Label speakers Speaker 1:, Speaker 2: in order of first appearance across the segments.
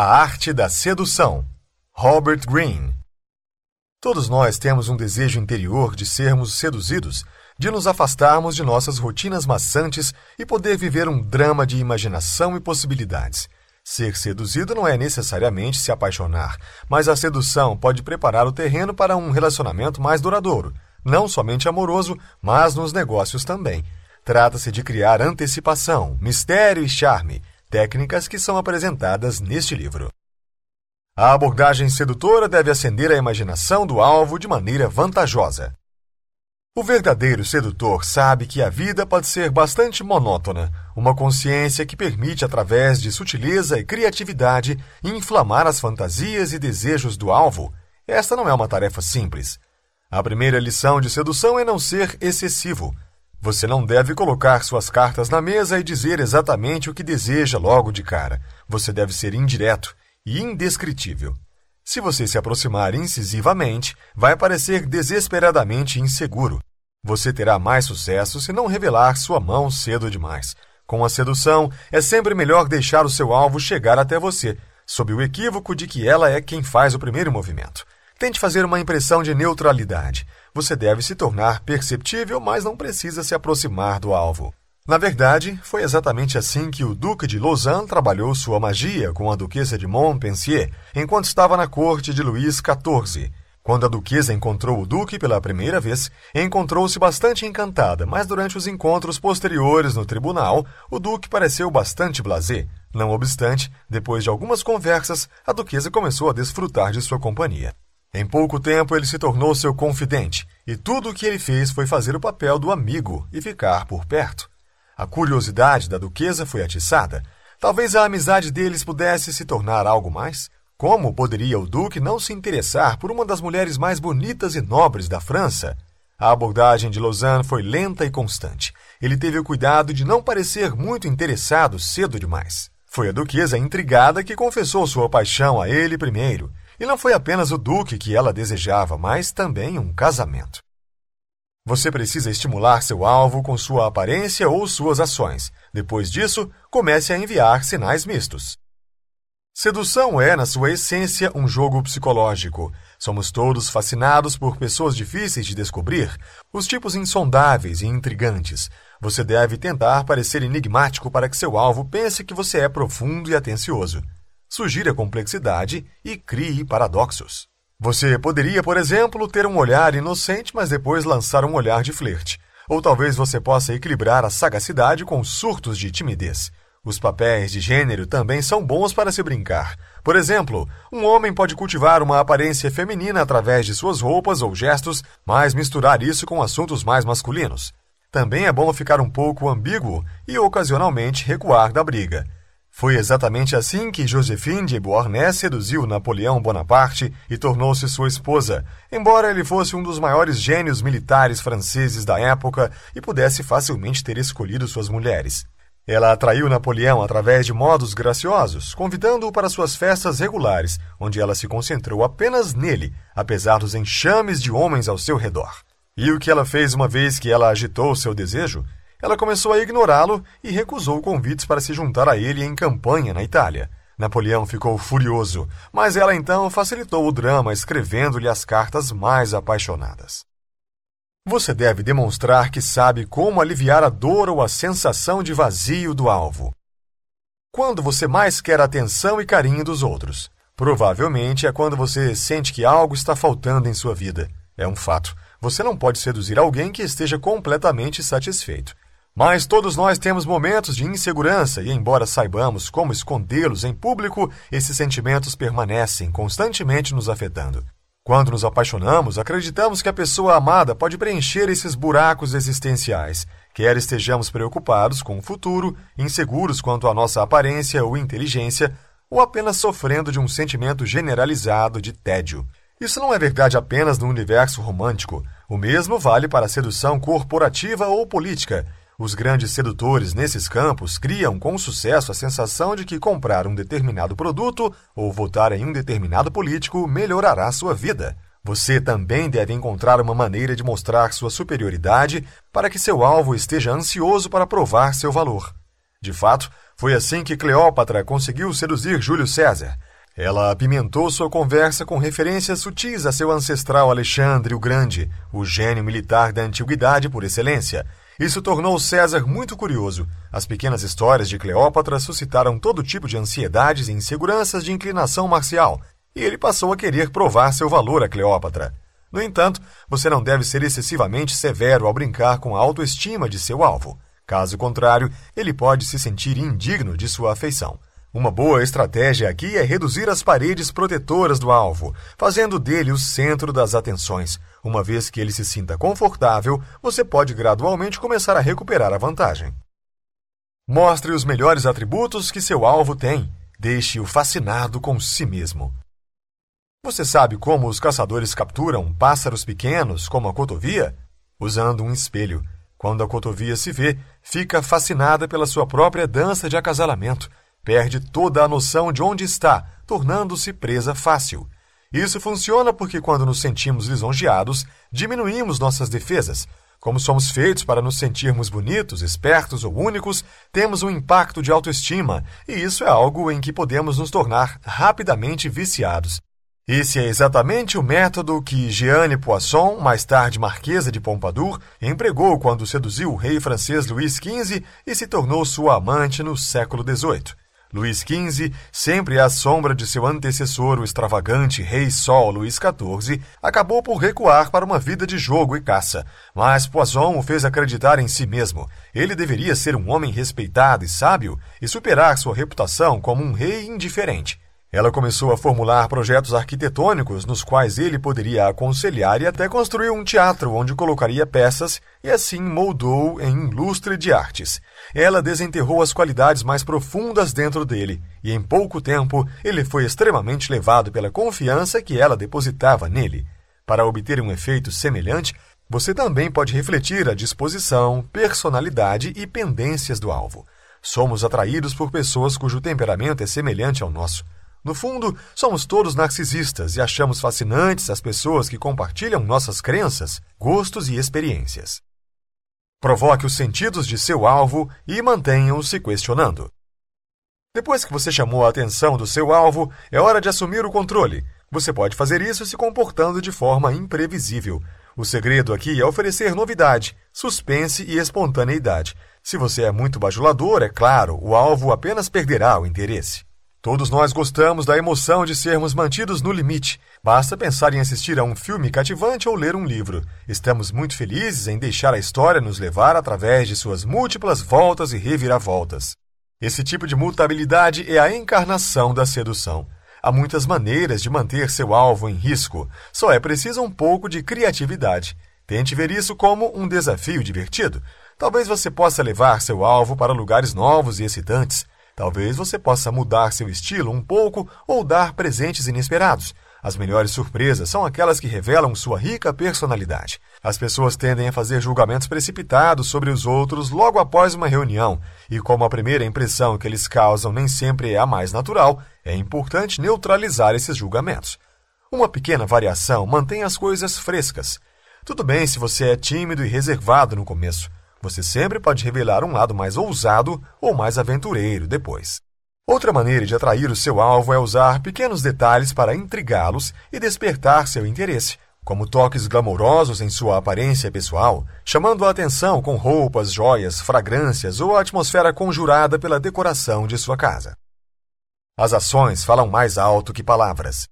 Speaker 1: A Arte da Sedução, Robert Greene. Todos nós temos um desejo interior de sermos seduzidos, de nos afastarmos de nossas rotinas maçantes e poder viver um drama de imaginação e possibilidades. Ser seduzido não é necessariamente se apaixonar, mas a sedução pode preparar o terreno para um relacionamento mais duradouro, não somente amoroso, mas nos negócios também. Trata-se de criar antecipação, mistério e charme, técnicas que são apresentadas neste livro. A abordagem sedutora deve acender a imaginação do alvo de maneira vantajosa. O verdadeiro sedutor sabe que a vida pode ser bastante monótona, uma consciência que permite, através de sutileza e criatividade, inflamar as fantasias e desejos do alvo. Esta não é uma tarefa simples. A primeira lição de sedução é não ser excessivo. Você não deve colocar suas cartas na mesa e dizer exatamente o que deseja logo de cara. Você deve ser indireto e indescritível. Se você se aproximar incisivamente, vai parecer desesperadamente inseguro. Você terá mais sucesso se não revelar sua mão cedo demais. Com a sedução, é sempre melhor deixar o seu alvo chegar até você, sob o equívoco de que ela é quem faz o primeiro movimento. Tente fazer uma impressão de neutralidade. Você deve se tornar perceptível, mas não precisa se aproximar do alvo. Na verdade, foi exatamente assim que o Duque de Lausanne trabalhou sua magia com a Duquesa de Montpensier enquanto estava na corte de Luís XIV. Quando a duquesa encontrou o duque pela primeira vez, encontrou-se bastante encantada, mas durante os encontros posteriores no tribunal, o duque pareceu bastante blasé. Não obstante, depois de algumas conversas, a duquesa começou a desfrutar de sua companhia. Em pouco tempo, ele se tornou seu confidente, e tudo o que ele fez foi fazer o papel do amigo e ficar por perto. A curiosidade da duquesa foi atiçada. Talvez a amizade deles pudesse se tornar algo mais. Como poderia o Duque não se interessar por uma das mulheres mais bonitas e nobres da França? A abordagem de Lausanne foi lenta e constante. Ele teve o cuidado de não parecer muito interessado cedo demais. Foi a duquesa intrigada que confessou sua paixão a ele primeiro. E não foi apenas o duque que ela desejava, mas também um casamento. Você precisa estimular seu alvo com sua aparência ou suas ações. Depois disso, comece a enviar sinais mistos. Sedução é, na sua essência, um jogo psicológico. Somos todos fascinados por pessoas difíceis de descobrir, os tipos insondáveis e intrigantes. Você deve tentar parecer enigmático para que seu alvo pense que você é profundo e atencioso. Sugira complexidade e crie paradoxos. Você poderia, por exemplo, ter um olhar inocente, mas depois lançar um olhar de flerte. Ou talvez você possa equilibrar a sagacidade com surtos de timidez. Os papéis de gênero também são bons para se brincar. Por exemplo, um homem pode cultivar uma aparência feminina através de suas roupas ou gestos, mas misturar isso com assuntos mais masculinos. Também é bom ficar um pouco ambíguo e ocasionalmente recuar da briga. Foi exatamente assim que Josephine de Beauharnais seduziu Napoleão Bonaparte e tornou-se sua esposa, embora ele fosse um dos maiores gênios militares franceses da época e pudesse facilmente ter escolhido suas mulheres. Ela atraiu Napoleão através de modos graciosos, convidando-o para suas festas regulares, onde ela se concentrou apenas nele, apesar dos enxames de homens ao seu redor. E o que ela fez uma vez que ela agitou seu desejo? Ela começou a ignorá-lo e recusou convites para se juntar a ele em campanha na Itália. Napoleão ficou furioso, mas ela então facilitou o drama escrevendo-lhe as cartas mais apaixonadas. Você deve demonstrar que sabe como aliviar a dor ou a sensação de vazio do alvo. Quando você mais quer atenção e carinho dos outros? Provavelmente é quando você sente que algo está faltando em sua vida. É um fato. Você não pode seduzir alguém que esteja completamente satisfeito. Mas todos nós temos momentos de insegurança e, embora saibamos como escondê-los em público, esses sentimentos permanecem constantemente nos afetando. Quando nos apaixonamos, acreditamos que a pessoa amada pode preencher esses buracos existenciais, quer estejamos preocupados com o futuro, inseguros quanto à nossa aparência ou inteligência, ou apenas sofrendo de um sentimento generalizado de tédio. Isso não é verdade apenas no universo romântico. O mesmo vale para a sedução corporativa ou política, os grandes sedutores nesses campos criam com sucesso a sensação de que comprar um determinado produto ou votar em um determinado político melhorará sua vida. Você também deve encontrar uma maneira de mostrar sua superioridade para que seu alvo esteja ansioso para provar seu valor. De fato, foi assim que Cleópatra conseguiu seduzir Júlio César. Ela apimentou sua conversa com referências sutis a seu ancestral Alexandre o Grande, o gênio militar da antiguidade por excelência. Isso tornou César muito curioso. As pequenas histórias de Cleópatra suscitaram todo tipo de ansiedades e inseguranças de inclinação marcial, e ele passou a querer provar seu valor a Cleópatra. No entanto, você não deve ser excessivamente severo ao brincar com a autoestima de seu alvo. Caso contrário, ele pode se sentir indigno de sua afeição. Uma boa estratégia aqui é reduzir as paredes protetoras do alvo, fazendo dele o centro das atenções. Uma vez que ele se sinta confortável, você pode gradualmente começar a recuperar a vantagem. Mostre os melhores atributos que seu alvo tem. Deixe-o fascinado com si mesmo. Você sabe como os caçadores capturam pássaros pequenos, como a cotovia? Usando um espelho. Quando a cotovia se vê, fica fascinada pela sua própria dança de acasalamento perde toda a noção de onde está, tornando-se presa fácil. Isso funciona porque, quando nos sentimos lisonjeados, diminuímos nossas defesas. Como somos feitos para nos sentirmos bonitos, espertos ou únicos, temos um impacto de autoestima, e isso é algo em que podemos nos tornar rapidamente viciados. Esse é exatamente o método que Jeanne Poisson, mais tarde Marquesa de Pompadour, empregou quando seduziu o rei francês Luís XV e se tornou sua amante no século XVIII. Luís XV, sempre à sombra de seu antecessor, o extravagante Rei Sol Luís XIV, acabou por recuar para uma vida de jogo e caça. Mas Poisson o fez acreditar em si mesmo. Ele deveria ser um homem respeitado e sábio e superar sua reputação como um rei indiferente. Ela começou a formular projetos arquitetônicos nos quais ele poderia aconselhar e até construiu um teatro onde colocaria peças e assim moldou em lustre de artes. Ela desenterrou as qualidades mais profundas dentro dele e em pouco tempo ele foi extremamente levado pela confiança que ela depositava nele. Para obter um efeito semelhante, você também pode refletir a disposição, personalidade e pendências do alvo. Somos atraídos por pessoas cujo temperamento é semelhante ao nosso. No fundo, somos todos narcisistas e achamos fascinantes as pessoas que compartilham nossas crenças, gostos e experiências. Provoque os sentidos de seu alvo e mantenha-o se questionando. Depois que você chamou a atenção do seu alvo, é hora de assumir o controle. Você pode fazer isso se comportando de forma imprevisível. O segredo aqui é oferecer novidade, suspense e espontaneidade. Se você é muito bajulador, é claro, o alvo apenas perderá o interesse. Todos nós gostamos da emoção de sermos mantidos no limite. Basta pensar em assistir a um filme cativante ou ler um livro. Estamos muito felizes em deixar a história nos levar através de suas múltiplas voltas e reviravoltas. Esse tipo de mutabilidade é a encarnação da sedução. Há muitas maneiras de manter seu alvo em risco, só é preciso um pouco de criatividade. Tente ver isso como um desafio divertido. Talvez você possa levar seu alvo para lugares novos e excitantes. Talvez você possa mudar seu estilo um pouco ou dar presentes inesperados. As melhores surpresas são aquelas que revelam sua rica personalidade. As pessoas tendem a fazer julgamentos precipitados sobre os outros logo após uma reunião, e como a primeira impressão que eles causam nem sempre é a mais natural, é importante neutralizar esses julgamentos. Uma pequena variação mantém as coisas frescas. Tudo bem se você é tímido e reservado no começo. Você sempre pode revelar um lado mais ousado ou mais aventureiro depois. Outra maneira de atrair o seu alvo é usar pequenos detalhes para intrigá-los e despertar seu interesse, como toques glamourosos em sua aparência pessoal, chamando a atenção com roupas, joias, fragrâncias ou a atmosfera conjurada pela decoração de sua casa. As ações falam mais alto que palavras.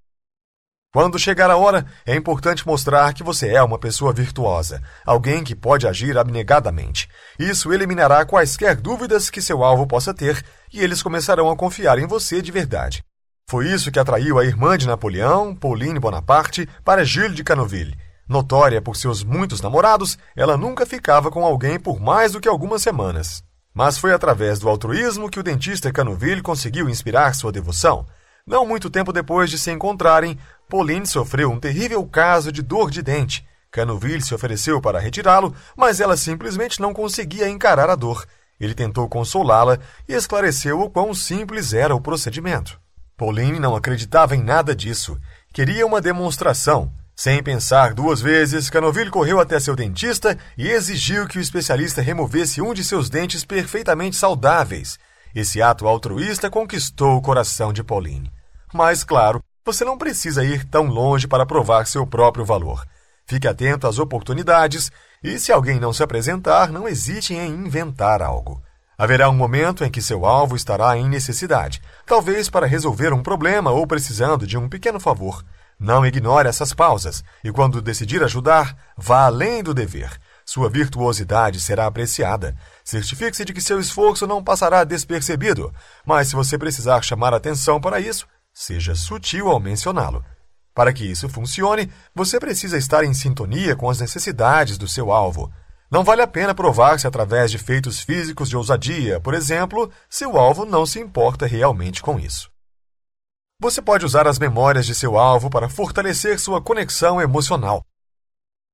Speaker 1: Quando chegar a hora, é importante mostrar que você é uma pessoa virtuosa, alguém que pode agir abnegadamente. Isso eliminará quaisquer dúvidas que seu alvo possa ter e eles começarão a confiar em você de verdade. Foi isso que atraiu a irmã de Napoleão, Pauline Bonaparte, para Gilles de Canoville. Notória por seus muitos namorados, ela nunca ficava com alguém por mais do que algumas semanas. Mas foi através do altruísmo que o dentista Canoville conseguiu inspirar sua devoção. Não muito tempo depois de se encontrarem, Pauline sofreu um terrível caso de dor de dente. Canoville se ofereceu para retirá-lo, mas ela simplesmente não conseguia encarar a dor. Ele tentou consolá-la e esclareceu o quão simples era o procedimento. Pauline não acreditava em nada disso. Queria uma demonstração. Sem pensar duas vezes, Canoville correu até seu dentista e exigiu que o especialista removesse um de seus dentes perfeitamente saudáveis. Esse ato altruísta conquistou o coração de Pauline. Mas, claro, você não precisa ir tão longe para provar seu próprio valor. Fique atento às oportunidades e, se alguém não se apresentar, não hesite em inventar algo. Haverá um momento em que seu alvo estará em necessidade, talvez para resolver um problema ou precisando de um pequeno favor. Não ignore essas pausas e, quando decidir ajudar, vá além do dever. Sua virtuosidade será apreciada. Certifique-se de que seu esforço não passará despercebido, mas se você precisar chamar atenção para isso, seja sutil ao mencioná-lo. Para que isso funcione, você precisa estar em sintonia com as necessidades do seu alvo. Não vale a pena provar-se através de feitos físicos de ousadia, por exemplo, se o alvo não se importa realmente com isso. Você pode usar as memórias de seu alvo para fortalecer sua conexão emocional.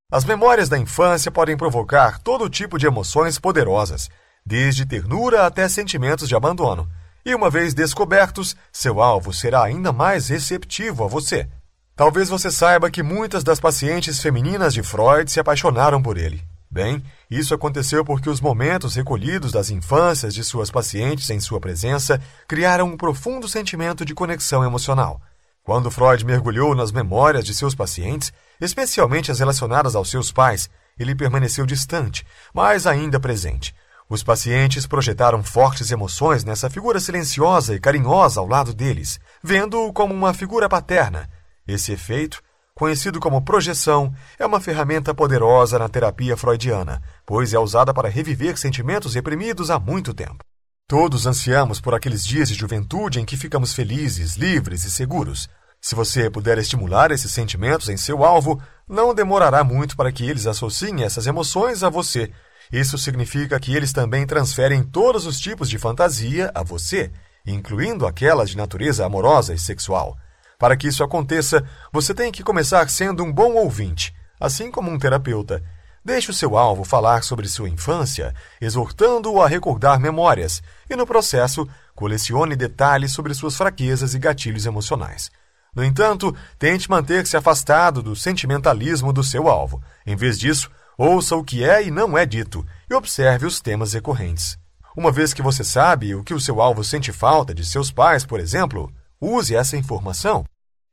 Speaker 1: As memórias da infância podem provocar todo tipo de emoções poderosas, desde ternura até sentimentos de abandono. E uma vez descobertos, seu alvo será ainda mais receptivo a você. Talvez você saiba que muitas das pacientes femininas de Freud se apaixonaram por ele. Bem, isso aconteceu porque os momentos recolhidos das infâncias de suas pacientes em sua presença criaram um profundo sentimento de conexão emocional. Quando Freud mergulhou nas memórias de seus pacientes, especialmente as relacionadas aos seus pais, ele permaneceu distante, mas ainda presente. Os pacientes projetaram fortes emoções nessa figura silenciosa e carinhosa ao lado deles, vendo-o como uma figura paterna. Esse efeito, conhecido como projeção, é uma ferramenta poderosa na terapia freudiana, pois é usada para reviver sentimentos reprimidos há muito tempo. Todos ansiamos por aqueles dias de juventude em que ficamos felizes, livres e seguros. Se você puder estimular esses sentimentos em seu alvo, não demorará muito para que eles associem essas emoções a você. Isso significa que eles também transferem todos os tipos de fantasia a você, incluindo aquelas de natureza amorosa e sexual. Para que isso aconteça, você tem que começar sendo um bom ouvinte, assim como um terapeuta, Deixe o seu alvo falar sobre sua infância, exortando-o a recordar memórias, e no processo, colecione detalhes sobre suas fraquezas e gatilhos emocionais. No entanto, tente manter-se afastado do sentimentalismo do seu alvo. Em vez disso, ouça o que é e não é dito e observe os temas recorrentes. Uma vez que você sabe o que o seu alvo sente falta de seus pais, por exemplo, use essa informação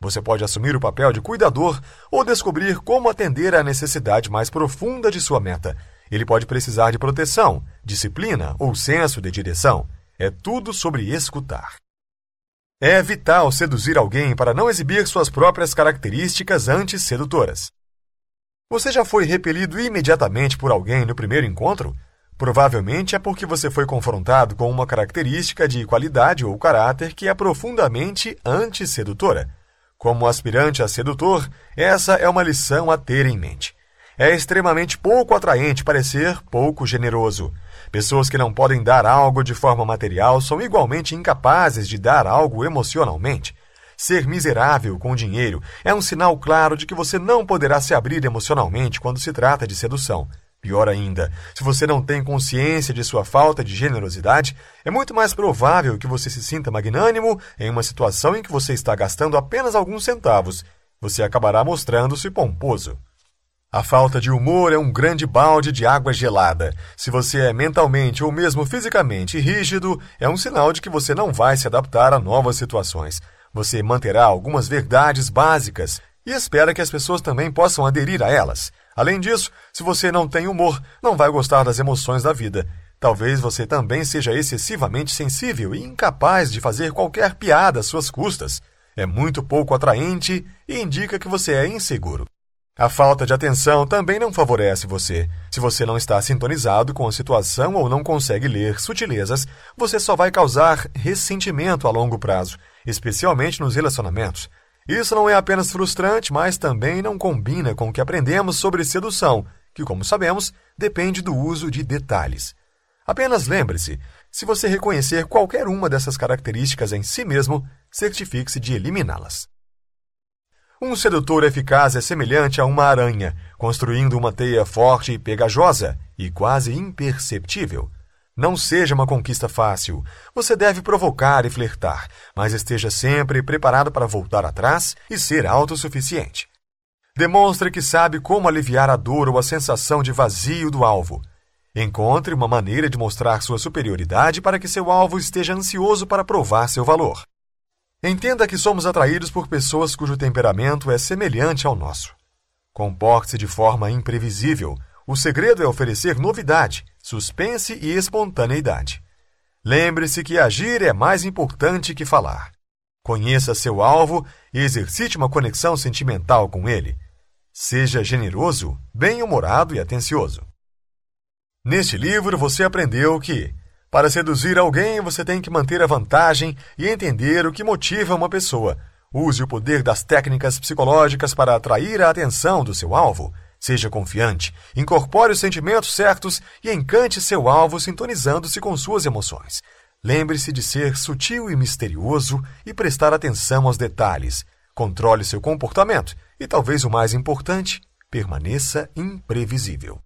Speaker 1: você pode assumir o papel de cuidador ou descobrir como atender à necessidade mais profunda de sua meta. Ele pode precisar de proteção, disciplina ou senso de direção. É tudo sobre escutar. É vital seduzir alguém para não exibir suas próprias características antes sedutoras. Você já foi repelido imediatamente por alguém no primeiro encontro? Provavelmente é porque você foi confrontado com uma característica de qualidade ou caráter que é profundamente antissedutora. Como aspirante a sedutor, essa é uma lição a ter em mente. É extremamente pouco atraente parecer pouco generoso. Pessoas que não podem dar algo de forma material são igualmente incapazes de dar algo emocionalmente. Ser miserável com dinheiro é um sinal claro de que você não poderá se abrir emocionalmente quando se trata de sedução. Pior ainda, se você não tem consciência de sua falta de generosidade, é muito mais provável que você se sinta magnânimo em uma situação em que você está gastando apenas alguns centavos. Você acabará mostrando-se pomposo. A falta de humor é um grande balde de água gelada. Se você é mentalmente ou mesmo fisicamente rígido, é um sinal de que você não vai se adaptar a novas situações. Você manterá algumas verdades básicas e espera que as pessoas também possam aderir a elas. Além disso, se você não tem humor, não vai gostar das emoções da vida. Talvez você também seja excessivamente sensível e incapaz de fazer qualquer piada às suas custas. É muito pouco atraente e indica que você é inseguro. A falta de atenção também não favorece você. Se você não está sintonizado com a situação ou não consegue ler sutilezas, você só vai causar ressentimento a longo prazo, especialmente nos relacionamentos. Isso não é apenas frustrante, mas também não combina com o que aprendemos sobre sedução, que, como sabemos, depende do uso de detalhes. Apenas lembre-se: se você reconhecer qualquer uma dessas características em si mesmo, certifique-se de eliminá-las. Um sedutor eficaz é semelhante a uma aranha, construindo uma teia forte e pegajosa e quase imperceptível. Não seja uma conquista fácil. Você deve provocar e flertar, mas esteja sempre preparado para voltar atrás e ser autossuficiente. Demonstre que sabe como aliviar a dor ou a sensação de vazio do alvo. Encontre uma maneira de mostrar sua superioridade para que seu alvo esteja ansioso para provar seu valor. Entenda que somos atraídos por pessoas cujo temperamento é semelhante ao nosso. Comporte-se de forma imprevisível. O segredo é oferecer novidade, suspense e espontaneidade. Lembre-se que agir é mais importante que falar. Conheça seu alvo e exercite uma conexão sentimental com ele. Seja generoso, bem-humorado e atencioso. Neste livro você aprendeu que, para seduzir alguém, você tem que manter a vantagem e entender o que motiva uma pessoa. Use o poder das técnicas psicológicas para atrair a atenção do seu alvo. Seja confiante, incorpore os sentimentos certos e encante seu alvo sintonizando-se com suas emoções. Lembre-se de ser sutil e misterioso e prestar atenção aos detalhes. Controle seu comportamento e, talvez o mais importante, permaneça imprevisível.